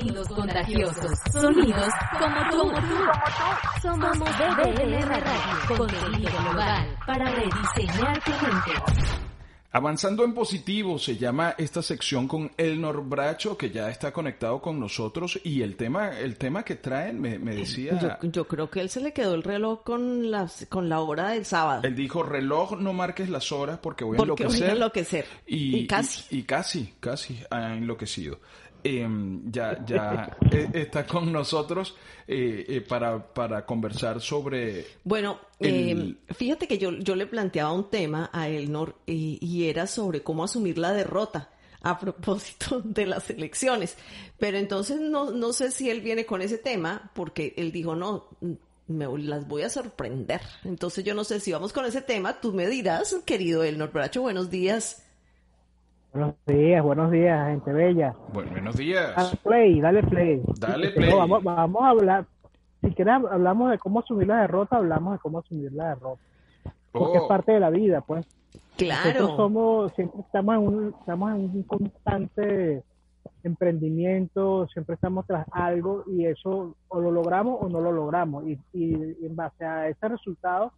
Sonidos contagiosos. Sonidos como tú. Como tú. Somos BBM Radio. Contenido global para rediseñar tu mente. Avanzando en positivo se llama esta sección con Elnor Bracho que ya está conectado con nosotros y el tema el tema que traen me, me decía yo, yo, creo que él se le quedó el reloj con las con la hora del sábado él dijo reloj no marques las horas porque voy a porque enloquecer voy a enloquecer y, y casi y, y casi casi ha enloquecido eh, ya ya eh, está con nosotros eh, eh, para, para conversar sobre... Bueno, el... eh, fíjate que yo, yo le planteaba un tema a Elnor y, y era sobre cómo asumir la derrota a propósito de las elecciones. Pero entonces no, no sé si él viene con ese tema porque él dijo, no, me las voy a sorprender. Entonces yo no sé si vamos con ese tema. Tú me dirás, querido Elnor Bracho, buenos días. Buenos días, buenos días, gente bella. Bueno, buenos días. Dale play, dale play. Dale play. No, vamos, vamos, a hablar, si quieres hablamos de cómo asumir la derrota, hablamos de cómo asumir la derrota. Porque Oh. es parte de la vida, pues. Nosotros Claro. somos, siempre estamos en un, estamos en un constante emprendimiento, siempre estamos tras algo y eso o lo logramos o no lo logramos. Y, y en base a ese resultado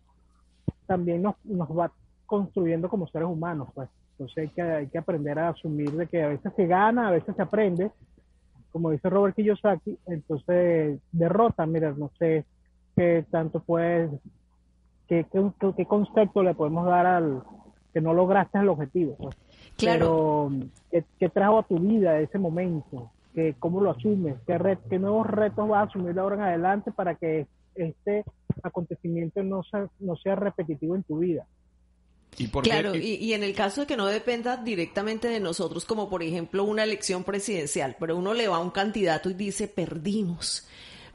también nos, nos va construyendo como seres humanos, pues. Entonces hay que, hay que aprender a asumir de que a veces se gana, a veces se aprende, como dice Robert Kiyosaki, entonces derrota, mira, no sé qué tanto puedes, qué, qué, qué concepto le podemos dar al que no lograste el objetivo. Pues. Claro. Pero, ¿qué, ¿qué trajo a tu vida ese momento? ¿Qué, ¿Cómo lo asumes? ¿Qué, ret, ¿Qué nuevos retos vas a asumir de ahora en adelante para que este acontecimiento no sea, no sea repetitivo en tu vida? ¿Y por qué? Claro, y, y en el caso de que no dependa directamente de nosotros, como por ejemplo una elección presidencial, pero uno le va a un candidato y dice, perdimos,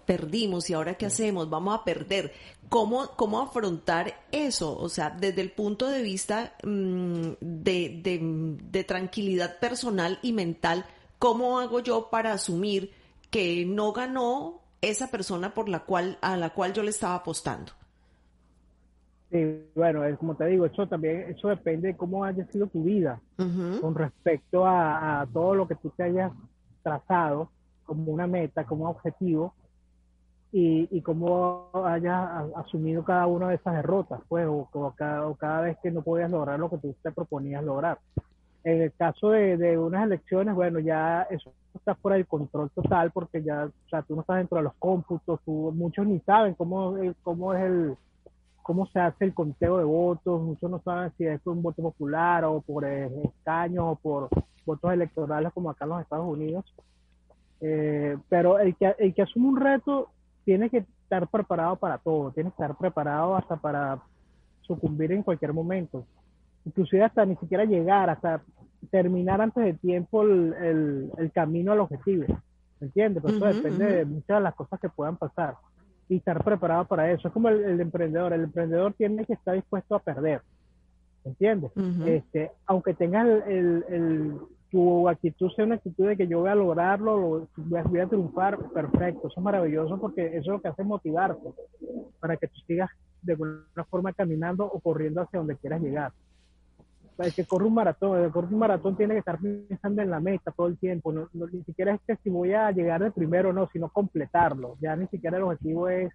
perdimos, ¿y ahora qué hacemos? Vamos a perder. ¿Cómo, cómo afrontar eso? O sea, desde el punto de vista mm, de, de, de tranquilidad personal y mental, ¿cómo hago yo para asumir que no ganó esa persona por la cual, a la cual yo le estaba apostando? Sí, bueno, es como te digo, eso también, eso depende de cómo haya sido tu vida con respecto a, a todo lo que tú te hayas trazado como una meta, como un objetivo y, y cómo hayas asumido cada una de esas derrotas, pues, o, o cada, o cada vez que no podías lograr lo que tú te proponías lograr. En el caso de, de unas elecciones, bueno, ya eso está fuera del control total porque ya, o sea, tú no estás dentro de los cómputos, tú- muchos ni saben cómo, cómo es el, cómo se hace el conteo de votos, muchos no saben si es un voto popular o por escaños o por votos electorales como acá en los Estados Unidos. Eh, pero el que, el que asume un reto tiene que estar preparado para todo, tiene que estar preparado hasta para sucumbir en cualquier momento, inclusive hasta ni siquiera llegar, hasta terminar antes de tiempo el, el, el camino al objetivo, ¿me entiendes? Pero eso Ujú, depende de muchas de las cosas que puedan pasar y estar preparado para eso. Es como el, el emprendedor, el emprendedor tiene que estar dispuesto a perder, ¿entiendes? Este, aunque tengas el, el, tu actitud sea una actitud de que yo voy a lograrlo, lo- voy a, voy a triunfar, perfecto, eso es maravilloso porque eso es lo que hace motivarte para que tú sigas de alguna forma caminando o corriendo hacia donde quieras llegar. El que corre un maratón, el que corre un maratón tiene que estar pensando en la meta todo el tiempo, no, no- ni siquiera es que si voy a llegar de primero o no, sino completarlo, ya ni siquiera el objetivo es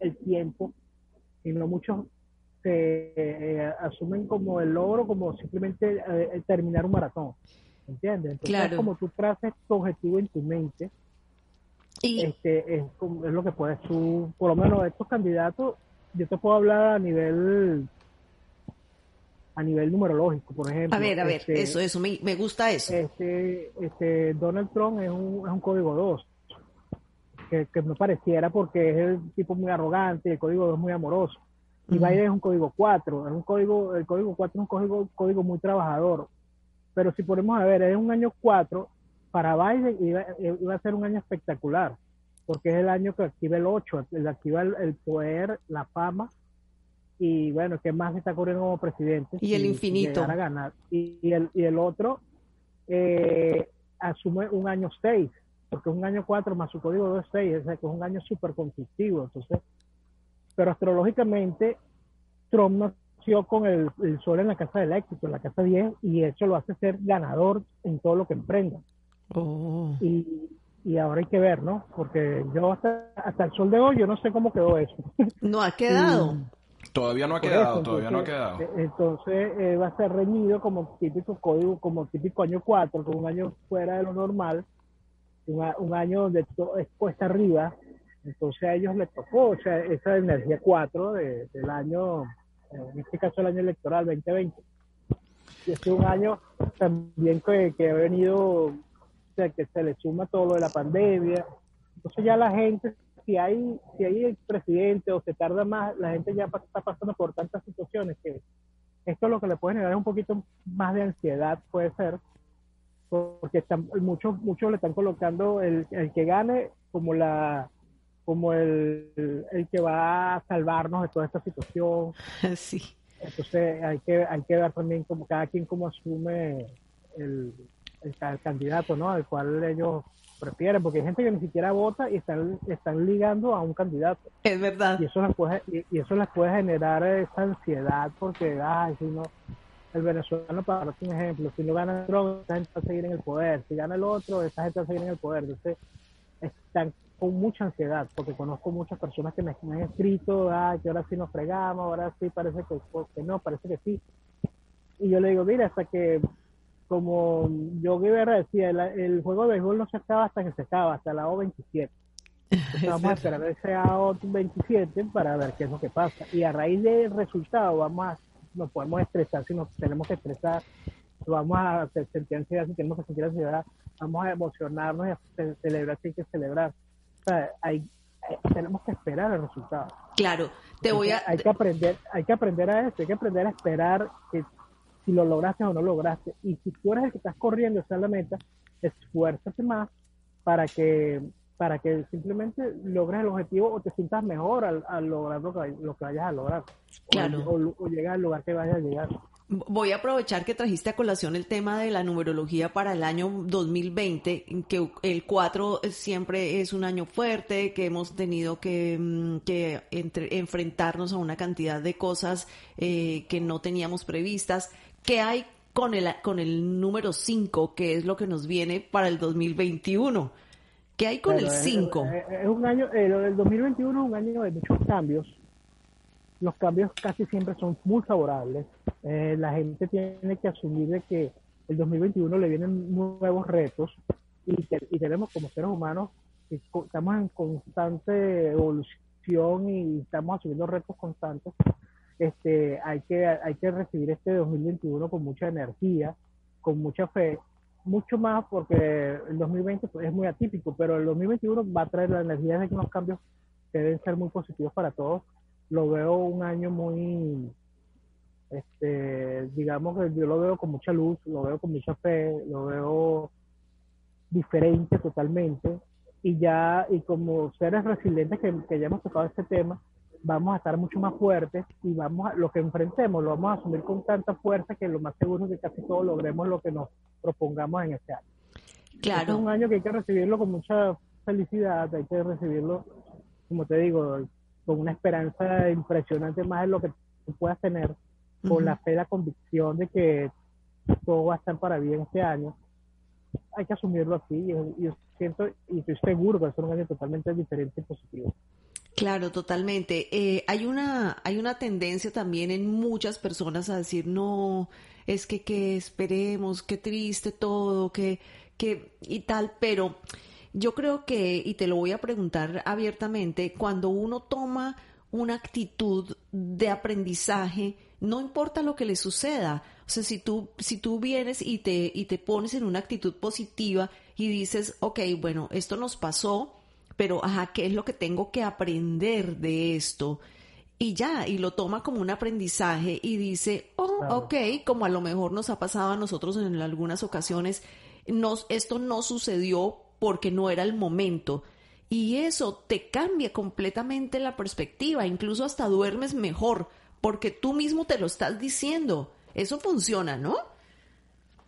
el tiempo, sino muchos se eh, asumen como el logro, como simplemente eh, terminar un maratón. ¿Entiendes? Entonces, Claro. como tú traces tu objetivo en tu mente, Y, este, es, es lo que puedes tú, por lo menos estos candidatos, yo te puedo hablar a nivel a nivel numerológico, por ejemplo. a ver, a ver, Este, eso, eso, me, me gusta eso. este, este Donald Trump es un, es un código 2, que, que no pareciera porque es el tipo muy arrogante, el código 2 es muy amoroso. Y Ujú. Biden es un código 4, es un código, el código 4 es un código, código muy trabajador. Pero si ponemos a ver, es un año 4 para Biden iba, iba a ser un año espectacular, porque es el año que activa el 8, el activa el, el poder, la fama y bueno, ¿qué más está ocurriendo como presidente? Y el infinito. a ganar. Y, y el, y el otro eh, asume un año 6, porque es un año 4 más su código 2 es 6, o sea que es un año súper conflictivo. Entonces, pero astrológicamente, Trump nació con el, el sol en la casa del éxito, en la casa 10, y eso lo hace ser ganador en todo lo que emprenda. Oh. Y, y ahora hay que ver, ¿no? Porque yo hasta, hasta el sol de hoy, yo no sé cómo quedó eso. No ha quedado. Todavía no ha quedado, todavía no ha quedado. eh, Entonces eh, va a ser reñido como típico código, como típico año 4, con un año fuera de lo normal, un, un año donde todo es cuesta arriba. Entonces a ellos les tocó, o sea, esa energía 4 de- del año, en este caso el año electoral 2020. Y este es un año también que, que ha venido, o sea, que se le suma todo lo de la pandemia. Entonces ya la gente, si hay, si hay el presidente o se tarda más, la gente ya está pasando por tantas situaciones que esto lo que le puede generar un poquito más de ansiedad, puede ser, porque están, muchos, muchos le están colocando el, el que gane como la como el, el que va a salvarnos de toda esta situación. Sí. Entonces hay que, hay que ver también como cada quien cómo asume el, el, el candidato, ¿no? Al cual ellos prefieren, porque hay gente que ni siquiera vota y están, están ligando a un candidato. Es verdad. Y eso les puede, y, eso les puede generar esa ansiedad porque, ay, si no, el venezolano, para un ejemplo, si no gana Trump, esa gente va a seguir en el poder. Si gana el otro, esa gente va a seguir en el poder. Entonces, están con mucha ansiedad, porque conozco muchas personas que me, me han escrito, ay, que ahora sí nos fregamos, ahora sí parece que, que no, parece que sí. Y yo le digo, mira, hasta que, como yo Guevara decía, el, el juego de béisbol no se acaba hasta que se acaba, hasta la O27. Entonces vamos a esperar ese AO27 para ver qué es lo que pasa. Y a raíz del resultado vamos a, nos podemos estresar si nos tenemos que estresar, vamos a se- sentir ansiedad si tenemos que sentir ansiedad, vamos a emocionarnos y a ce- celebrar si hay que celebrar. O sea, hay, hay- tenemos que esperar el resultado. Claro, te voy a... Hay que aprender, hay que aprender a eso, hay que aprender a esperar que si lo lograste o no lograste. Y si tú eres el que estás corriendo hacia la meta, esfuérzate más para que para que simplemente logres el objetivo o te sientas mejor al, al lograr lo que, lo que vayas a lograr. O- Claro. O, o llegar al lugar que vayas a llegar. Voy a aprovechar que trajiste a colación el tema de la numerología para el año 2020, en que el 4 siempre es un año fuerte, que hemos tenido que, mm, que entre- enfrentarnos a una cantidad de cosas eh, que no teníamos previstas. ¿Qué hay con el, con el número 5, que es lo que nos viene para el 2021? ¿Qué hay con Pero el es- 5? Es, es un año, eh, del 2021 es un año de muchos cambios. Los cambios casi siempre son muy favorables. Eh, la gente tiene que asumir de que el 2021 le vienen nuevos retos y, y tenemos como seres humanos, que estamos en constante evolución y estamos asumiendo retos constantes. Este, hay que hay que recibir este 2021 con mucha energía, con mucha fe, mucho más porque el 2020 pues, es muy atípico, pero el 2021 va a traer la energía de unos cambios que deben ser muy positivos para todos. Lo veo un año muy, este, digamos que yo lo veo con mucha luz, lo veo con mucha fe, lo veo diferente totalmente y ya y como seres resilientes que, que ya hemos tocado este tema vamos a estar mucho más fuertes y vamos a, lo que enfrentemos lo vamos a asumir con tanta fuerza que lo más seguro es que casi todos logremos lo que nos propongamos en este año. Este es Claro. un año que hay que recibirlo con mucha felicidad, hay que recibirlo, como te digo, con una esperanza impresionante más de lo que tú puedas tener, con la fe, la convicción de que todo va a estar para bien este año. Hay que asumirlo así y yo siento y estoy seguro que va a ser un año totalmente diferente y positivo. Claro, totalmente. Eh, hay una, hay una tendencia también en muchas personas a decir, no, es que, que esperemos, qué triste todo, que, que, y tal, pero yo creo que, y te lo voy a preguntar abiertamente, cuando uno toma una actitud de aprendizaje, no importa lo que le suceda. O sea, si tú, si tú vienes y te, y te pones en una actitud positiva y dices, ok, bueno, esto nos pasó, pero ajá, ¿qué es lo que tengo que aprender de esto? Y ya, y lo toma como un aprendizaje y dice, oh, Claro. ok, como a lo mejor nos ha pasado a nosotros en algunas ocasiones, nos, esto no sucedió porque no era el momento. Y eso te cambia completamente la perspectiva, incluso hasta duermes mejor, porque tú mismo te lo estás diciendo. Eso funciona, ¿no?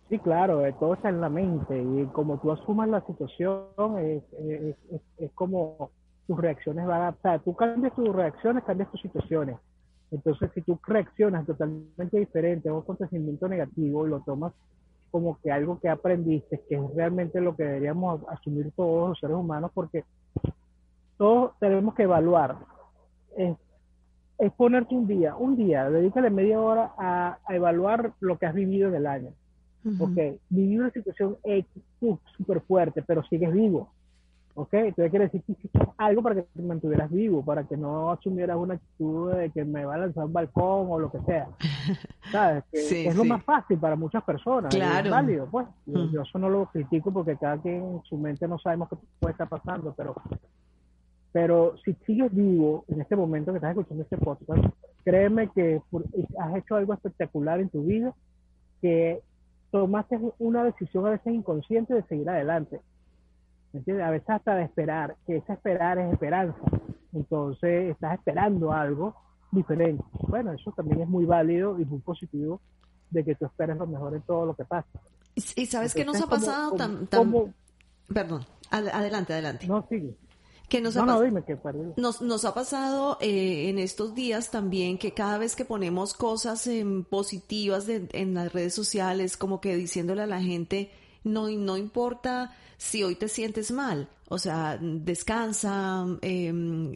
Sí, claro, eh, todo está en la mente y como tú asumas la situación, es, es, como tus reacciones van a... Sea, tú cambias tus reacciones, cambias tus situaciones. Entonces, si tú reaccionas totalmente diferente a un acontecimiento negativo y lo tomas como que algo que aprendiste, que es realmente lo que deberíamos asumir todos los seres humanos, porque todos tenemos que evaluar. Es, ponerte un día, un día, dedícale media hora a, evaluar lo que has vivido en el año. Porque vivir una situación súper fuerte, pero sigues vivo. ¿Ok? Entonces quiere decir que hiciste algo para que te mantuvieras vivo, para que no asumieras una actitud de que me va a lanzar un balcón o lo que sea. ¿Sabes? Que, es lo más fácil para muchas personas. Claro. Es válido, pues. Yo eso no lo critico porque cada quien en su mente no sabemos qué puede estar pasando, pero pero si sigues vivo en este momento que estás escuchando este podcast, créeme que has hecho algo espectacular en tu vida, que tomaste una decisión a veces inconsciente de seguir adelante. entiendes? A veces hasta de esperar, que ese esperar es esperanza. Entonces estás esperando algo diferente. Bueno, eso también es muy válido y muy positivo de que tú esperes lo mejor en todo lo que pasa. Y sabes que nos ha pasado tan... Perdón, adelante, adelante. No, sigue. Que nos, ha nos, nos, ha pasado eh, en estos días también que cada vez que ponemos cosas positivas en las redes sociales, como que diciéndole a la gente, no, no importa si hoy te sientes mal, o sea, descansa, em,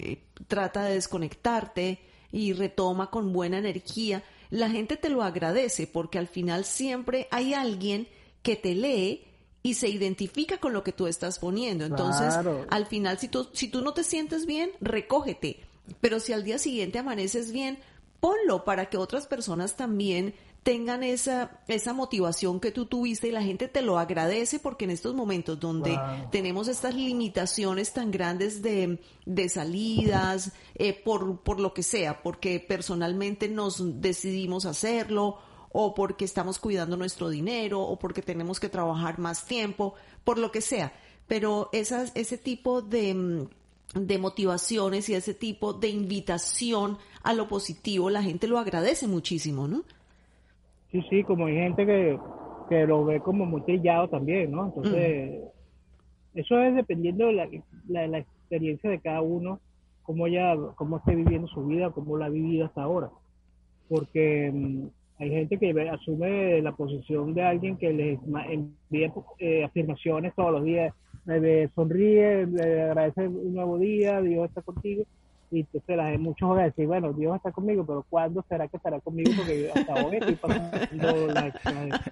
trata de desconectarte y retoma con buena energía. La gente te lo agradece porque al final siempre hay alguien que te lee y se identifica con lo que tú estás poniendo. Entonces, al final, si tú, si tú no te sientes bien, recógete. Pero si al día siguiente amaneces bien, ponlo para que otras personas también tengan esa, esa motivación que tú tuviste y la gente te lo agradece porque en estos momentos donde tenemos estas limitaciones tan grandes de, de salidas, eh, por, por lo que sea, porque personalmente nos decidimos hacerlo o porque estamos cuidando nuestro dinero o porque tenemos que trabajar más tiempo, por lo que sea. Pero esas, ese tipo de, mm, de motivaciones y ese tipo de invitación a lo positivo, la gente lo agradece muchísimo, ¿no? Sí, sí, como hay gente que, que lo ve como muy trillado también, ¿no? Entonces, eso es dependiendo de la, la, experiencia de cada uno, cómo ya, cómo esté viviendo su vida, cómo la ha vivido hasta ahora. Porque mm, hay gente que asume la posición de alguien que les envía eh, afirmaciones todos los días, me sonríe, le agradece un nuevo día, Dios está contigo. Y entonces la, muchos van a decir, bueno, Dios está conmigo, pero ¿cuándo será que estará conmigo? Porque hasta hoy estoy pasando la...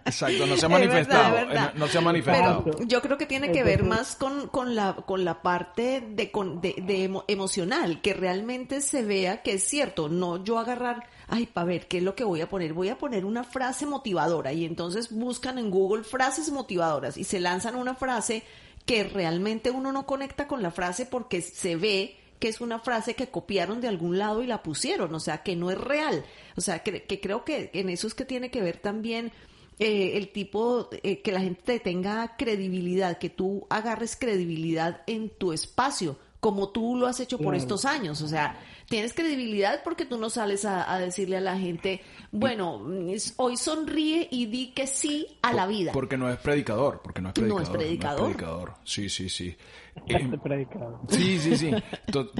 Exacto, no se ha manifestado. Eh, no, se ha manifestado. Pero yo creo que tiene que ver más con, con, la, con la parte de, de, de emocional, que realmente se vea que es cierto, no yo agarrar ay, para ver, ¿qué es lo que voy a poner? Voy a poner una frase motivadora y entonces buscan en Google frases motivadoras y se lanzan una frase que realmente uno no conecta con la frase porque se ve que es una frase que copiaron de algún lado y la pusieron, o sea, que no es real. O sea, que, creo que en eso es que tiene que ver también eh, el tipo, eh, que la gente tenga credibilidad, que tú agarres credibilidad en tu espacio, como tú lo has hecho por estos años. O sea, tienes credibilidad porque tú no sales a, decirle a la gente, bueno, hoy sonríe y di que sí a la vida. Porque no es predicador, porque no es predicador. No es predicador. predicador. Sí, sí, sí. Eh. Sí, sí, sí.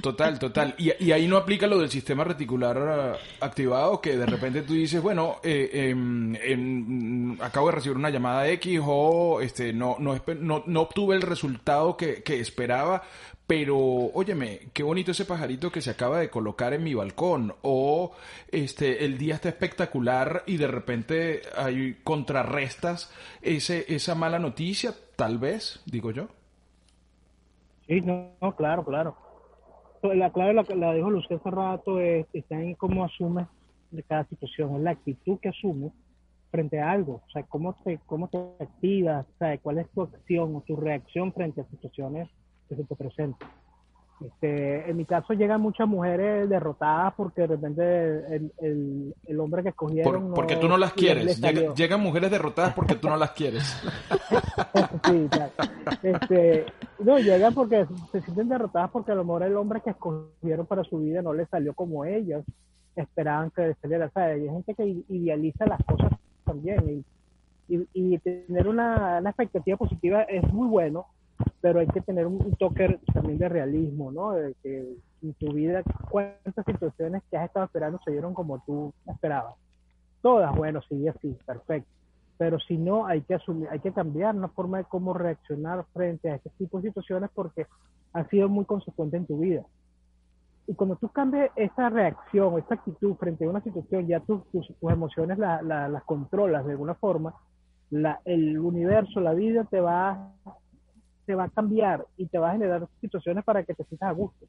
total, total. Y, ahí no aplica lo del sistema reticular activado, que de repente tú dices, bueno, eh, em, acabo de recibir una llamada X o este, no, no, no, no obtuve el resultado que, que esperaba pero óyeme, qué bonito ese pajarito que se acaba de colocar en mi balcón o este el día está espectacular y de repente hay contrarrestas ese esa mala noticia, tal vez, digo yo. Sí, no, claro, claro. La clave la, la dijo Lucía hace rato es, está en cómo asumes de cada situación, es la actitud que asumes frente a algo, o sea, cómo te, cómo te activas, o sea, cuál es tu acción o tu reacción frente a situaciones que se te presenta. Este, en mi caso llegan muchas mujeres derrotadas porque de repente el, el, el hombre que escogieron... Por, porque tú no las quieres. Llega, llegan mujeres derrotadas porque tú no las quieres. sí, claro. Este, no, llegan porque se sienten derrotadas porque a lo mejor el hombre que escogieron para su vida no le salió como ellos esperaban que saliera. O sea, hay gente que idealiza las cosas también y, y, y tener una, una expectativa positiva es muy bueno, pero hay que tener un, toque también de realismo, ¿no? De que en tu vida cuántas situaciones que has estado esperando se dieron como tú esperabas. Todas, bueno, sí, así, perfecto. Pero si no, hay que asumir, hay que cambiar una forma de cómo reaccionar frente a este tipo de situaciones porque han sido muy consecuentes en tu vida. Y cuando tú cambias esa reacción, esa actitud frente a una situación, ya tus, tus, tus emociones la, la, las controlas de alguna forma, la, el universo, la vida te va te va a cambiar y te va a generar situaciones para que te sientas a gusto.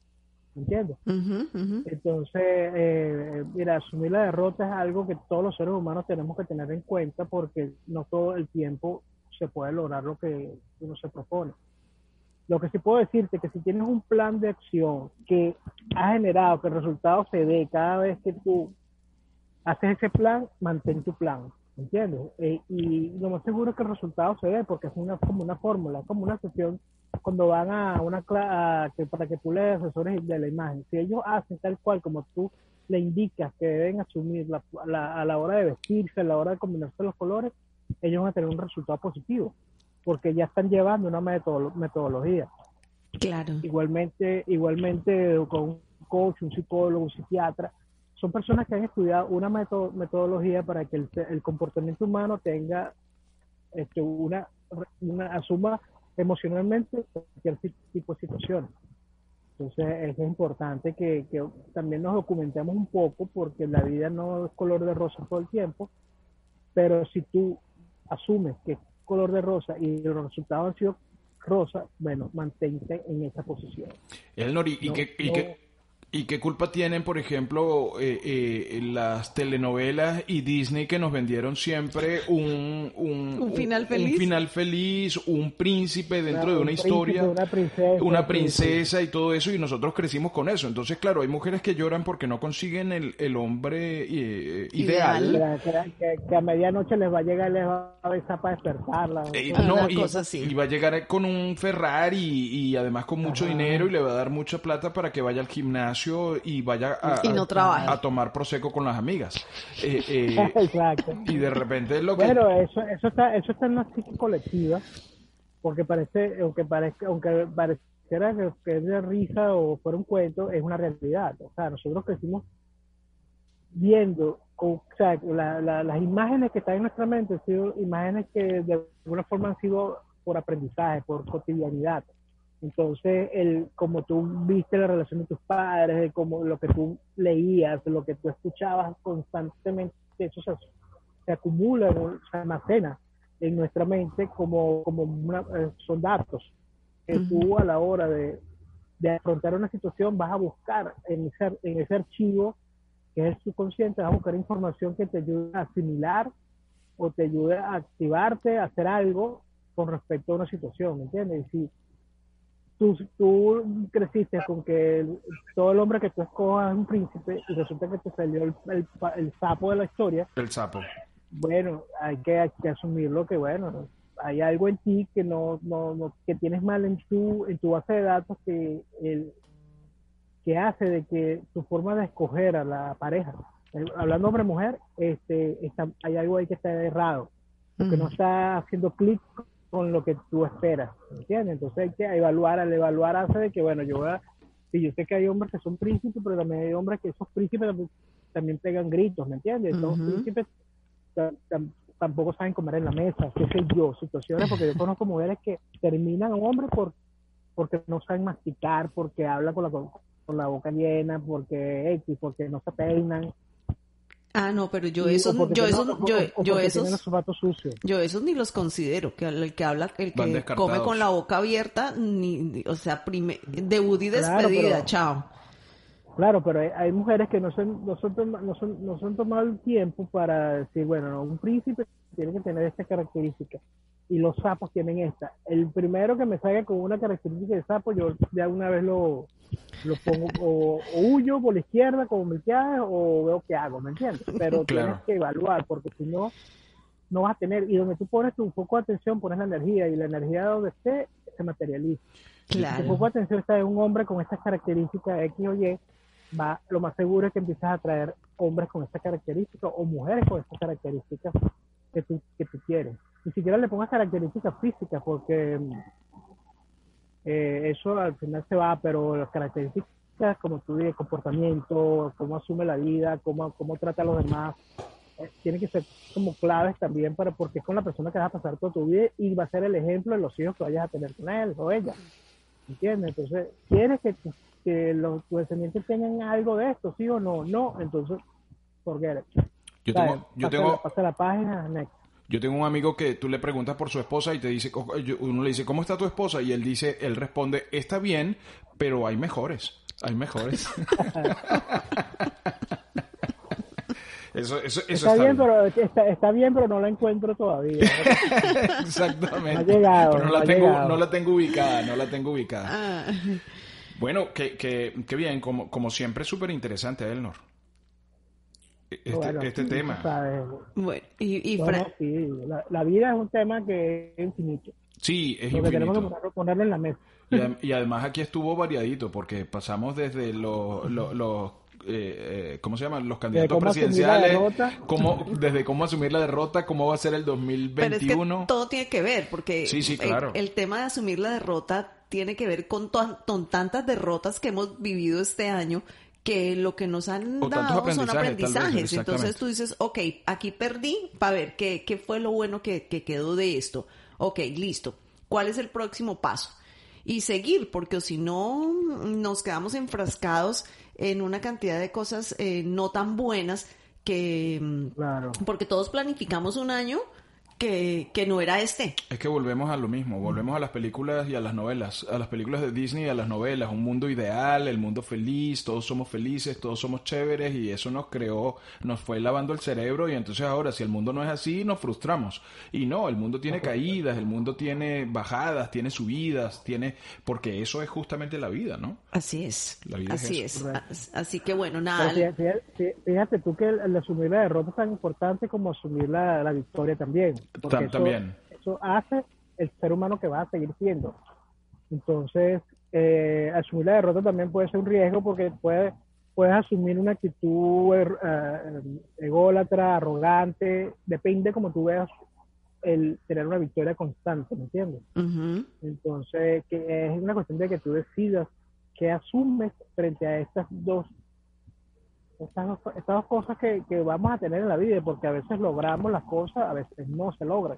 ¿Entiendes? Uh -huh, uh -huh. Entonces, eh, mira, asumir la derrota es algo que todos los seres humanos tenemos que tener en cuenta porque no todo el tiempo se puede lograr lo que uno se propone. Lo que sí puedo decirte es que si tienes un plan de acción que ha generado que el resultado se dé cada vez que tú haces ese plan, mantén tu plan. ¿Entiendes? Eh, y lo más seguro es que el resultado se ve porque es una como una fórmula, como una sesión cuando van a una clase que para que tú le asesores de la imagen. Si ellos hacen tal cual como tú le indicas que deben asumir la, la, a la hora de vestirse, a la hora de combinarse los colores, ellos van a tener un resultado positivo porque ya están llevando una metodolo metodología. Claro. Igualmente, igualmente con un coach, un psicólogo, un psiquiatra, son personas que han estudiado una meto metodología para que el, el, comportamiento humano tenga este, una, una asuma emocionalmente cualquier tipo de situaciones. Entonces es importante que, que, también nos documentemos un poco porque la vida no es color de rosa todo el tiempo, pero si tú asumes que es color de rosa y los resultados han sido rosa, bueno, mantente en esa posición. El Nori, ¿y, no, que, y no, que ¿Y qué culpa tienen, por ejemplo, eh, eh, las telenovelas y Disney que nos vendieron siempre un, un, ¿Un final feliz? Un final feliz, un príncipe dentro Claro, de una un historia, príncipe, una princesa, una sí, princesa y todo eso, y nosotros crecimos con eso. Entonces, claro, hay mujeres que lloran porque no consiguen el, el hombre eh, ideal. Ideal. Que, a medianoche les va a llegar y les va a besar para despertarla. Eh, no, y, cosa así. y va a llegar con un Ferrari y, y además con mucho Ajá. dinero y le va a dar mucha plata para que vaya al gimnasio y vaya a, Y no a- trabaje. a tomar prosecco con las amigas. Eh, eh, Exacto. y de repente lo que... Bueno, eso, eso está, eso está en la psique colectiva, porque parece, aunque parezca, aunque pareciera que, que es de risa o fuera un cuento, es una realidad. O sea, nosotros crecimos viendo, o sea, la- la- las imágenes que están en nuestra mente han sido imágenes que de alguna forma han sido por aprendizaje, por cotidianidad. Entonces, el, como tú viste la relación de tus padres, de como lo que tú leías, lo que tú escuchabas constantemente, eso se, se acumula, se almacena en nuestra mente como, como una, eh, son datos que tú a la hora de, de afrontar una situación vas a buscar en ese, en ese archivo que es el subconsciente, vas a buscar información que te ayude a asimilar o te ayude a activarte, a hacer algo con respecto a una situación, ¿me entiendes? Y si tú, tú creciste con que el- todo el hombre que tú escojas es un príncipe y resulta que te salió el, el, el sapo de la historia, El sapo. bueno, hay que, hay que asumirlo que, bueno, hay algo en ti que no, no, no- que tienes mal en tu, en tu base de datos que, el, que hace de que tu forma de escoger a la pareja, eh, hablando hombre-mujer, este, está, hay algo ahí que está errado, porque no Ujú. está haciendo clic con lo que tú esperas, ¿entiendes? Entonces hay que evaluar, al evaluar hace de que, bueno, yo voy a, sí, yo sé que hay hombres que son príncipes, pero también hay hombres que esos príncipes también, pegan gritos, ¿me entiendes? Esos príncipes tam- tam- tampoco saben comer en la mesa, qué sé yo, situaciones, porque yo conozco mujeres que terminan a un hombre por, porque no saben masticar, porque hablan con la, con la boca llena, porque X, porque no se peinan. Ah, no, pero yo y- esos, o porque yo tienen- esos, o- yo, yo esos, yo esos ni los considero, que el que habla, el que come con la boca abierta, ni, ni- o sea, prime, debut y Claro, despedida, pero- chao. Claro, pero hay, hay mujeres que no son, no son, no son, no son tomado el tiempo para decir, bueno, no, un príncipe tiene que tener esta característica. Y los sapos tienen esta. El primero que me salga con una característica de sapo, yo de alguna vez lo, lo pongo o, huyo por la izquierda como me queda o veo qué hago, ¿me entiendes? Pero tienes que evaluar porque si no, no vas a tener, y donde tú pones tu foco de atención, pones la energía y la energía donde esté se materializa. Claro. Si tu foco de atención está en un hombre con estas características X o Y, va, lo más seguro es que empiezas a atraer hombres con estas características o mujeres con estas características que tú, que tú quieres. Ni siquiera le pongas características físicas porque eh, eso al final se va, pero las características como tú dices, comportamiento, cómo asume la vida, cómo, cómo trata a los demás, eh, tienen que ser como claves también para porque es con la persona que vas a pasar toda tu vida y va a ser el ejemplo de los hijos que vayas a tener con él o ella. ¿Entiendes? Entonces, ¿quieres que, que los tus descendientes tengan algo de esto, sí o no? No, entonces, forget it. Yo tengo, yo tengo, pasa la página, next. Yo tengo un amigo que tú le preguntas por su esposa y te dice, uno le dice, ¿cómo está tu esposa? Y él dice, él responde, está bien, pero hay mejores. Hay mejores. Eso, eso, eso está, bien, pero está, está, bien, pero no la encuentro todavía. Exactamente. No ha llegado. Pero no, la no tengo, llegado. no la tengo ubicada, no la tengo ubicada. Ah, Bueno, que, que, que bien, como, como siempre, súper interesante, Elnor. Este, Bueno, este sí, tema. sabes. bueno, y, y No, Fran- no, sí, la, la vida es un tema que es infinito. Sí, es Lo que tenemos que infinito. ponerlo, en la mesa. Y, ad- y además aquí estuvo variadito, porque pasamos desde los, los, los, eh, eh, ¿cómo se llaman? Los candidatos cómo asumir la presidenciales, derrota. cómo, desde cómo asumir la derrota, cómo va a ser el pero es que 2021. todo tiene que ver, porque Sí, sí, el- claro. el, tema de asumir la derrota tiene que ver con, to- con tantas derrotas que hemos vivido este año que lo que nos han O dado son aprendizajes, vez. Entonces tú dices, ok, aquí perdí, para ver qué, qué fue lo bueno que, que quedó de esto. Ok, listo. ¿Cuál es el próximo paso? Y seguir, porque si no nos quedamos enfrascados en una cantidad de cosas eh, no tan buenas que... Claro. Porque todos planificamos un año que, que no era este. Es que volvemos a lo mismo, volvemos a las películas y a las novelas, a las películas de Disney y a las novelas, un mundo ideal, el mundo feliz, todos somos felices, todos somos chéveres y eso nos creó, nos fue lavando el cerebro y entonces ahora si el mundo no es así nos frustramos. Y no, el mundo tiene caídas, el mundo tiene bajadas, tiene subidas, tiene, porque eso es justamente la vida, ¿no? Así es. La vida es Así eso. es. As- Así que bueno, nada. fíjate, fíjate- fíjate tú que el, el asumir la derrota es tan importante como asumir la, la victoria también. Porque Tam- eso- también. Eso hace el ser humano que va a seguir siendo. Entonces, eh, asumir la derrota también puede ser un riesgo porque puede, puedes asumir una actitud er- eh, ególatra, arrogante, depende como tú veas el tener una victoria constante, ¿me entiendes? Entonces, que es una cuestión de que tú decidas qué asumes frente a estas dos, estas dos, estas dos cosas que, que vamos a tener en la vida, porque a veces logramos las cosas, a veces no se logran.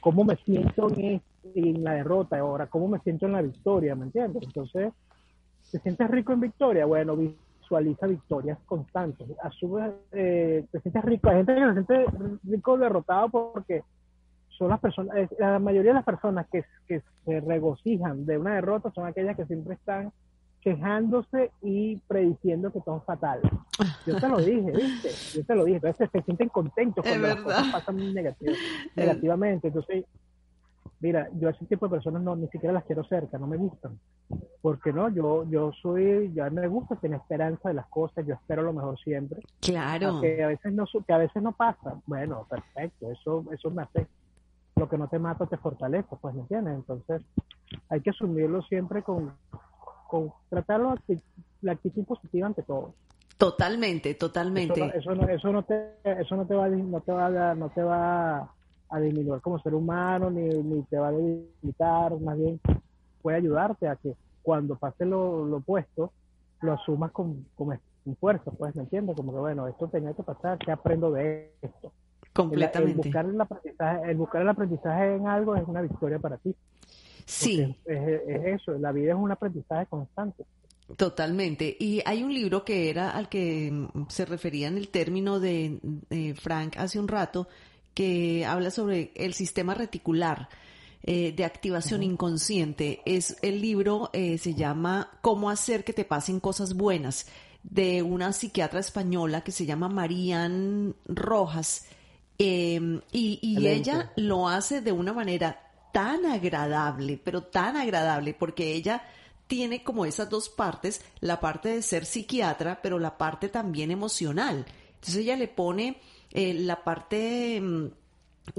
¿Cómo me siento en, en la derrota ahora? ¿Cómo me siento en la victoria? ¿Me entiendes? Entonces, ¿te sientes rico en victoria? Bueno, visualiza victorias constantes. Asume, eh, te sientes rico. Hay gente que se siente rico derrotado porque son las personas, la mayoría de las personas que, que se regocijan de una derrota son aquellas que siempre están quejándose y prediciendo que todo es fatal. Yo te lo dije, ¿viste? Yo te lo dije. Entonces se sienten contentos cuando las cosas pasan negativ- negativamente. Entonces, mira, yo a ese tipo de personas no ni siquiera las quiero cerca, no me gustan. Porque no, yo yo soy, ya me gusta tener esperanza de las cosas, yo espero lo mejor siempre. Claro. Que a veces no que a veces no pasa. Bueno, perfecto, eso eso me hace lo que no te mata te fortalece, pues, ¿me entiendes? Entonces, hay que asumirlo siempre con con tratarlo la actitud positiva ante todo. Totalmente, Eso totalmente. no, eso no, eso no te eso no te va no te va no te va a disminuir como ser humano ni, ni te va a debilitar, más bien puede ayudarte a que cuando pase lo, lo opuesto lo asumas con, con, con fuerza, pues, ¿me entiendes? Como que bueno, esto tenía que pasar, ¿qué aprendo de esto? El, el completamente. buscar el aprendizaje, el buscar el aprendizaje en algo es una victoria para ti. Sí. Es, es eso, la vida es un aprendizaje constante. Totalmente. Y hay un libro que era al que mm, se refería en el término de, de Frank hace un rato, que habla sobre el sistema reticular eh, de activación inconsciente. Es el libro, eh, se llama Cómo hacer que te pasen cosas buenas, de una psiquiatra española que se llama Marían Rojas. Eh, y y ella lo hace de una manera tan agradable, pero tan agradable, porque ella tiene como esas dos partes, la parte de ser psiquiatra, pero la parte también emocional. Entonces ella le pone eh, la parte, mm,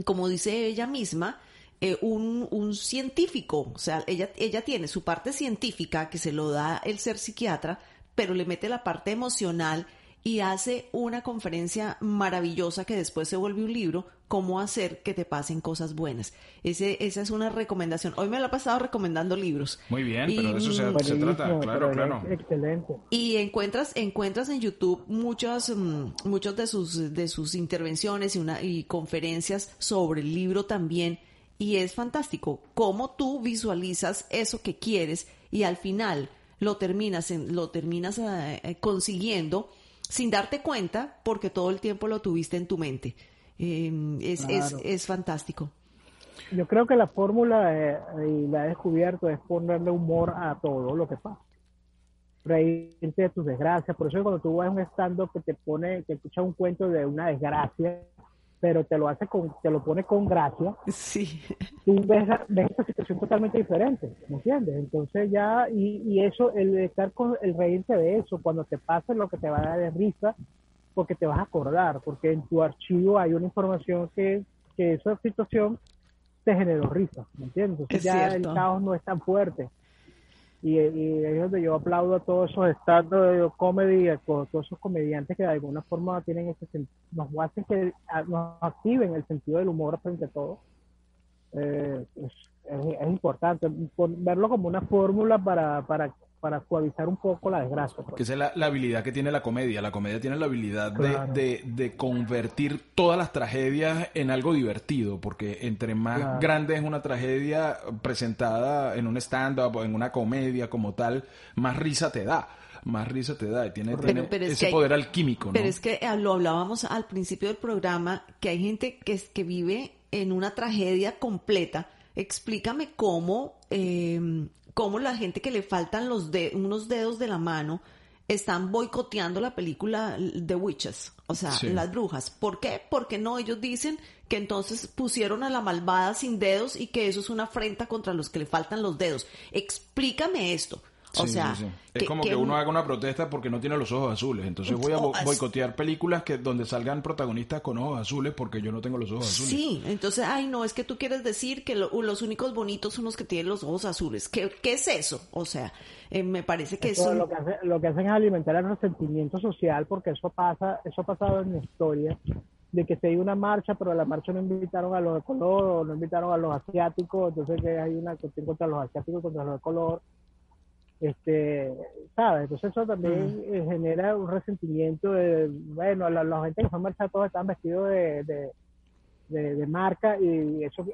como dice ella misma, eh, un, un científico, o sea, ella, ella tiene su parte científica que se lo da el ser psiquiatra, pero le mete la parte emocional y hace una conferencia maravillosa que después se vuelve un libro, cómo hacer que te pasen cosas buenas. Ese, esa es una recomendación. Hoy me la he pasado recomendando libros. Muy bien, Y, pero de eso se, se trata, claro, claro. Excelente. Y encuentras, encuentras en YouTube muchos, mm, muchos de sus, de sus intervenciones y, una, y conferencias sobre el libro también. Y es fantástico cómo tú visualizas eso que quieres y al final lo terminas, en- lo terminas eh, eh, consiguiendo sin darte cuenta porque todo el tiempo lo tuviste en tu mente. Eh, es, es, es fantástico. Yo creo que la fórmula, eh, y la he descubierto, es ponerle humor a todo lo que pasa. Reírte de tus desgracias. Por eso cuando tú vas a un stand-up que te pone, que escucha un cuento de una desgracia, pero te lo hace con, te lo pone con gracia, Sí. tú ves, ves esa situación totalmente diferente, ¿me entiendes? Entonces ya, y, y eso, el estar con, el reírte de eso, cuando te pase lo que te va a dar de risa, porque te vas a acordar, porque en tu archivo hay una información que, que esa situación te generó risa, ¿me entiendes? Entonces Es ya cierto. el caos no es tan fuerte. Y, es donde yo aplaudo a todos esos stand comedy, a todos esos comediantes que de alguna forma tienen ese nos hacen que nos activen el sentido del humor frente a todo. Eh, es, es- importante verlo como una fórmula para, para, para suavizar un poco la desgracia. pues. Que esa es la, la habilidad que tiene la comedia. La comedia tiene la habilidad de- Claro. de, de convertir todas las tragedias en algo divertido, porque entre más Claro. grande es una tragedia presentada en un stand-up o en una comedia como tal, más risa te da. Más risa te da y tiene, Pero- tiene pero es ese hay- poder alquímico, ¿no? Pero es que eh, lo hablábamos al principio del programa, que hay gente que, es- que vive en una tragedia completa. Explícame cómo, eh, cómo la gente que le faltan los de, unos dedos de la mano están boicoteando la película The Witches, o sea, Sí. las brujas. ¿Por qué? Porque no, ellos dicen que entonces pusieron a la malvada sin dedos y que eso es una afrenta contra los que le faltan los dedos. Explícame esto. O Sí, sea, sí, sí. es como que, uno haga una protesta porque no tiene los ojos azules. Entonces voy a bo- boicotear películas que donde salgan protagonistas con ojos azules porque yo no tengo los ojos azules. Sí, entonces, ay, no, es que tú quieres decir que lo- los únicos bonitos son los que tienen los ojos azules. ¿Qué, qué es eso? O sea, eh, me parece que Eso lo, que hace- lo que hacen es alimentar el resentimiento social porque eso pasa, eso ha pasado en la historia de que se hay una marcha, pero a la marcha no invitaron a los de color o no invitaron a los asiáticos, entonces que hay una cuestión contra los asiáticos contra los de color. Este, ¿sabes? Entonces eso también eh, genera un resentimiento de, bueno, la, la gente que fue a marchar todos están vestidos de, de, de, de marca y eso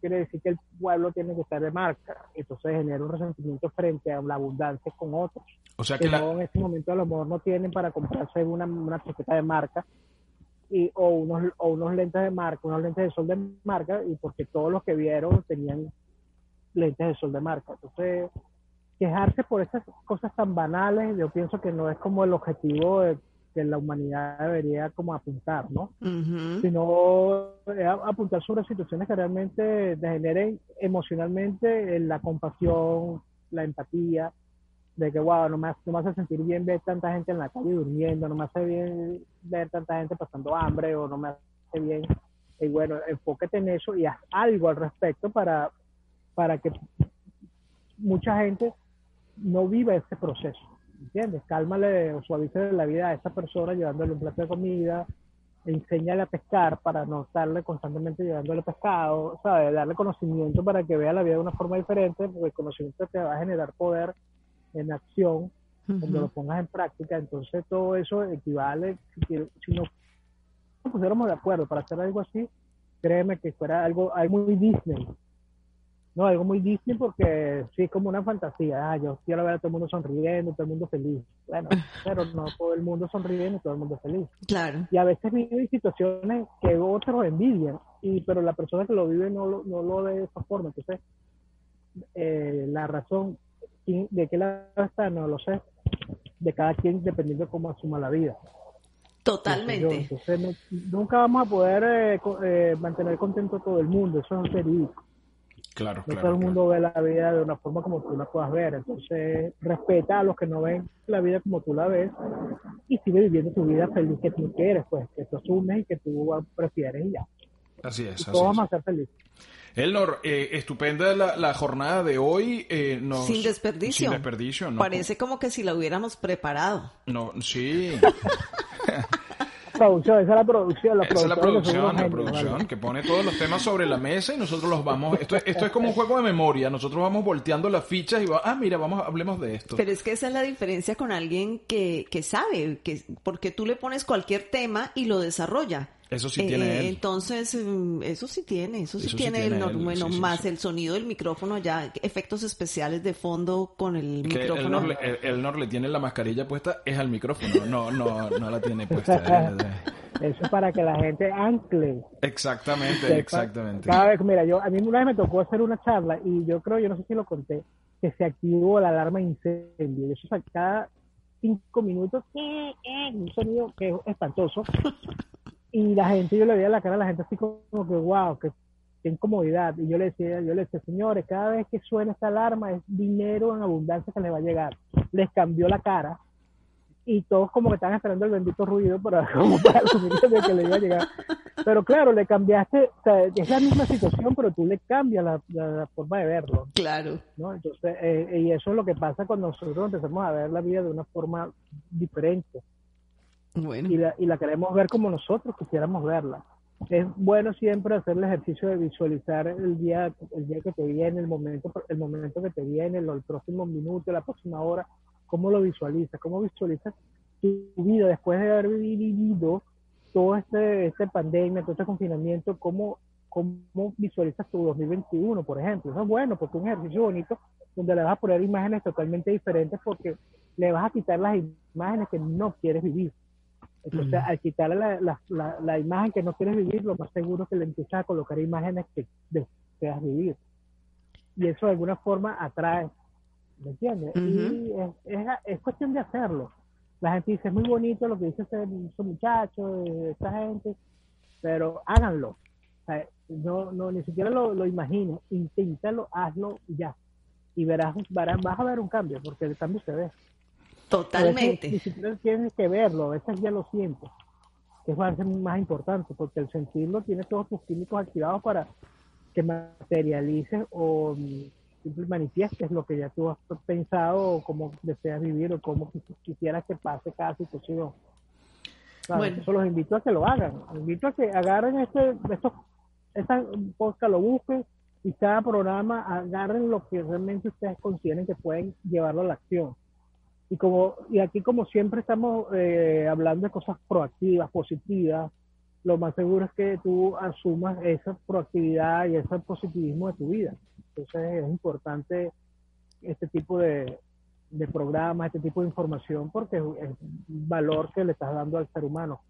quiere decir que el pueblo tiene que estar de marca. Entonces genera un resentimiento frente a la abundancia con otros O sea que que la, no, en este momento a lo mejor no tienen para comprarse una, una chaqueta de marca y, o, unos, o unos lentes de marca, unos lentes de sol de marca, y porque todos los que vieron tenían lentes de sol de marca. Entonces, quejarse por esas cosas tan banales, yo pienso que no es como el objetivo de, que la humanidad debería como apuntar, ¿no? Sino eh, apuntar sobre situaciones que realmente te generen emocionalmente eh, la compasión, la empatía, de que, wow, no me, hace- no me hace sentir bien ver tanta gente en la calle durmiendo, no me hace bien ver tanta gente pasando hambre o no me hace bien. Y bueno, enfóquete en eso y haz algo al respecto para, para que mucha gente no viva ese proceso. ¿Entiendes? Cálmale o suavice la vida a esa persona llevándole un plato de comida, enséñale a pescar para no estarle constantemente llevándole pescado, ¿sabes? Darle conocimiento para que vea la vida de una forma diferente, porque el conocimiento te va a generar poder en acción cuando lo pongas en práctica. Entonces, todo eso equivale, si, si nos pusiéramos de acuerdo para hacer algo así, créeme que fuera algo, algo muy Disney. No, algo muy Disney porque sí es como una fantasía. Ah, yo quiero ver a todo el mundo sonriendo, todo el mundo feliz. Bueno, pero no todo el mundo sonriendo todo el mundo feliz Claro. y a veces vive situaciones que otros envidian, y, pero la persona que lo vive no lo, no lo ve de esa forma. Entonces, eh, la razón de qué lado está, no lo sé, de cada quien dependiendo de cómo asuma la vida. Totalmente. Entonces, nunca vamos a poder eh, eh, mantener contento a todo el mundo, eso es verídico. Claro, no claro. todo el mundo claro. ve la vida de una forma como tú la puedas ver. Entonces, respeta a los que no ven la vida como tú la ves y sigue viviendo tu vida feliz que tú quieres, pues, que tú asumes y que tú prefieres y ya. Así es, Y así todos es. vamos a ser felices. Elnor, eh, estupenda la, la jornada de hoy. eh, nos- Sin desperdicio. Sin desperdicio, ¿no? Parece como que si la hubiéramos preparado. No, sí. Producción, esa es la producción. La Esa es la producción la Genios, producción, que pone todos los temas sobre la mesa y nosotros los vamos... Esto, esto es como un juego de memoria. Nosotros vamos volteando las fichas y va, ah, mira, vamos, hablemos de esto. Pero es que esa es la diferencia con alguien que, que sabe, que porque tú le pones cualquier tema y lo desarrolla. Eso sí tiene él. Entonces, mm, eso sí tiene, eso sí Eso sí tiene, el, nor- él, bueno, sí, sí, más sí. el sonido del micrófono ya, efectos especiales de fondo con el Que micrófono. El- Elnor le tiene la mascarilla puesta, es al micrófono, no, no, no la tiene puesta. Eso es para que la gente ancle. Exactamente, sepa. exactamente. Cada vez, mira, yo a mí una vez me tocó hacer una charla y yo creo, yo no sé si lo conté, que se activó la alarma de incendio. Y eso o sea, cada cinco minutos, eh, eh, un sonido que es espantoso. Y la gente, yo le veía la cara a la gente así como que, wow, que qué incomodidad. Y yo le decía, yo le decía, señores, cada vez que suena esta alarma es dinero en abundancia que les va a llegar. Les cambió la cara y todos como que estaban esperando el bendito ruido para, como para de que le iba a llegar. Pero claro, le cambiaste, o sea, es la misma situación, pero tú le cambias la, la- la forma de verlo, Claro. ¿no? Entonces, eh, y eso es lo que pasa cuando nosotros empezamos a ver la vida de una forma diferente Y la, y la queremos ver como nosotros quisiéramos verla. Es bueno siempre hacer el ejercicio de visualizar el día, el día que te viene, el momento, el momento que te viene, el próximo minuto, la próxima hora, cómo lo visualizas, cómo visualizas tu vida después de haber vivido todo este, este pandemia, todo este confinamiento, cómo, cómo visualizas tu 2021, por ejemplo. Eso es bueno porque es un ejercicio bonito donde le vas a poner imágenes totalmente diferentes porque le vas a quitar las imágenes que no quieres vivir. Entonces, al quitarle la, la, la, la imagen que no quieres vivir, lo más seguro es que le empiezas a colocar imágenes que deseas vivir. Y eso de alguna forma atrae, ¿me entiendes? Y es, es, es cuestión de hacerlo. La gente dice, es muy bonito lo que dice ese, ese muchacho, esta gente, pero háganlo. O sea, no, no, ni siquiera lo, lo imagines, inténtalo, hazlo y ya. Y verás, verás, vas a ver un cambio, porque el cambio se ve. Veces ni Totalmente. siquiera tienes que verlo, a veces ya lo sientes. Es más importante, porque el sentirlo tiene todos tus químicos activados para que materialices o mm, manifiestes lo que ya tú has pensado o cómo deseas vivir o cómo quis- quisieras que pase cada situación. Claro, Bueno. Eso los invito a que lo hagan. Los invito a que agarren este, estos, esta podcast, lo busquen y cada programa agarren lo que realmente ustedes consideren que pueden llevarlo a la acción y como y aquí como siempre estamos eh, hablando de cosas proactivas positivas lo más seguro es que tú asumas esa proactividad y ese positivismo de tu vida. Entonces es importante este tipo de, de programas este tipo de información porque es es valor que le estás dando al ser humano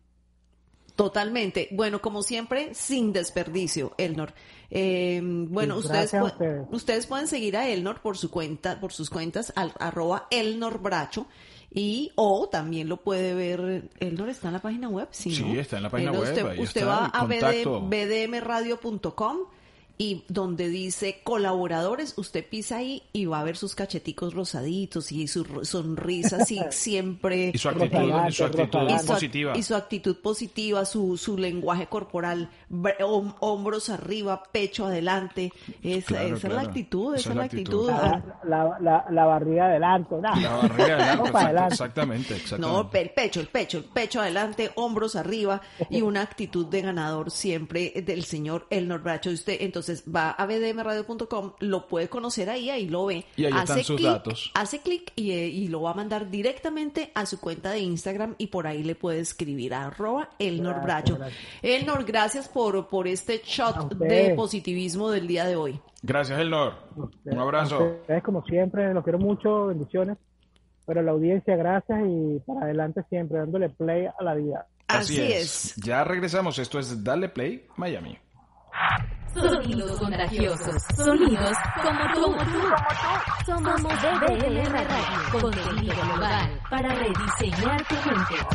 Totalmente. Bueno, como siempre, sin desperdicio, Elnor. Eh, bueno, Sí, ustedes, pu- ustedes. ustedes pueden seguir a Elnor por su cuenta, por sus cuentas, al, arroba Elnor Bracho. Y, o también lo puede ver, Elnor está en la página web, sí, Sí, ¿no? está en la página Elnor, web, Usted, usted va a bdmradio.com y donde dice colaboradores, usted pisa ahí y va a ver sus cacheticos rosaditos y sus ro- sonrisas y siempre... Y su actitud, y su actitud. Y su, positiva. y su actitud positiva, su, su lenguaje corporal, br- hom- hombros arriba, pecho adelante. Esa, Claro, esa es la actitud, esa, es la actitud. la, la, la, la barriga adelante ¿no? La barriga adelante, Vamos para exact- adelante. exactamente, No, exactamente. el pecho, el pecho, el pecho adelante, hombros arriba y una actitud de ganador siempre del señor Elnor Bracho. Usted entonces va a bdmradio.com, lo puede conocer ahí, ahí lo ve. Y ahí están sus clic, datos. Hace clic y, eh, y lo va a mandar directamente a su cuenta de Instagram y por ahí le puede escribir a arroba Elnor Gracias, Bracho. gracias. Elnor, gracias por, por este shot de positivismo del día de hoy. Gracias, Elnor. Un abrazo. Ustedes, como siempre, los quiero mucho, bendiciones. Pero la audiencia, gracias y para adelante siempre, dándole play a la vida. Así, es. Ya regresamos. Esto es Dale Play Miami. Sonidos contagiosos. Sonidos como tú. Somos DDM Radio. Contenido global para rediseñar tu mente.